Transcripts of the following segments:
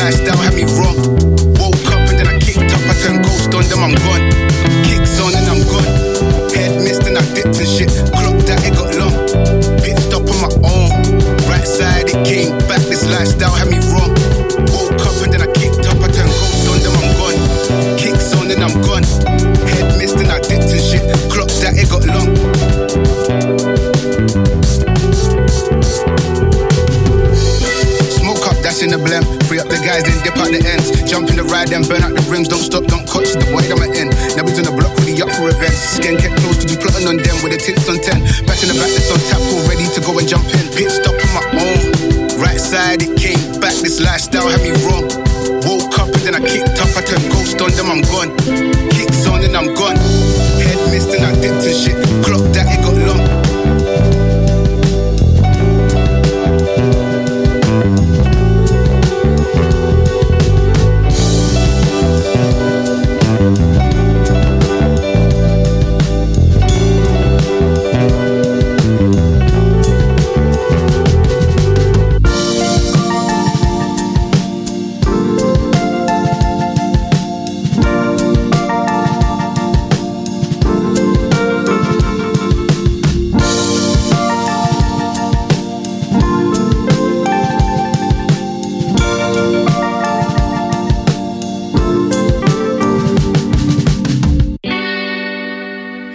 lifestyle had me wrong. Woke up and then I kicked up. I turned ghost on them, I'm gone. Kicks on and I'm gone. Head missed and I dipped and shit. Clock that, it got long. Pit stop on my own. Right side, it came back. This lifestyle had me Jump in the ride, and burn out the rims. Don't stop, don't coach the that I'm in. Never on the block, really up for events. Skin kept close to be plotting on them with the tits on 10. Back in the back, that's on tap, all ready to go and jump in. Pit stop on my own. Right side, it came back. This lifestyle had me wrong. Woke up and then I kicked up. I turned ghost on them, I'm gone.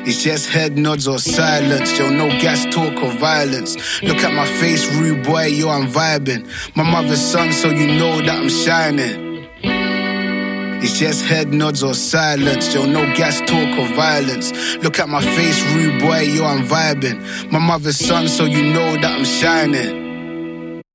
It's just head nods or silence. Yo, no gas talk or violence. Look at my face, rude boy, yo, I'm vibing. My mother's son, so you know that I'm shining. It's just head nods or silence. Yo, no gas talk or violence. Look at my face, rude boy, yo, I'm vibing. My mother's son, so you know that I'm shining.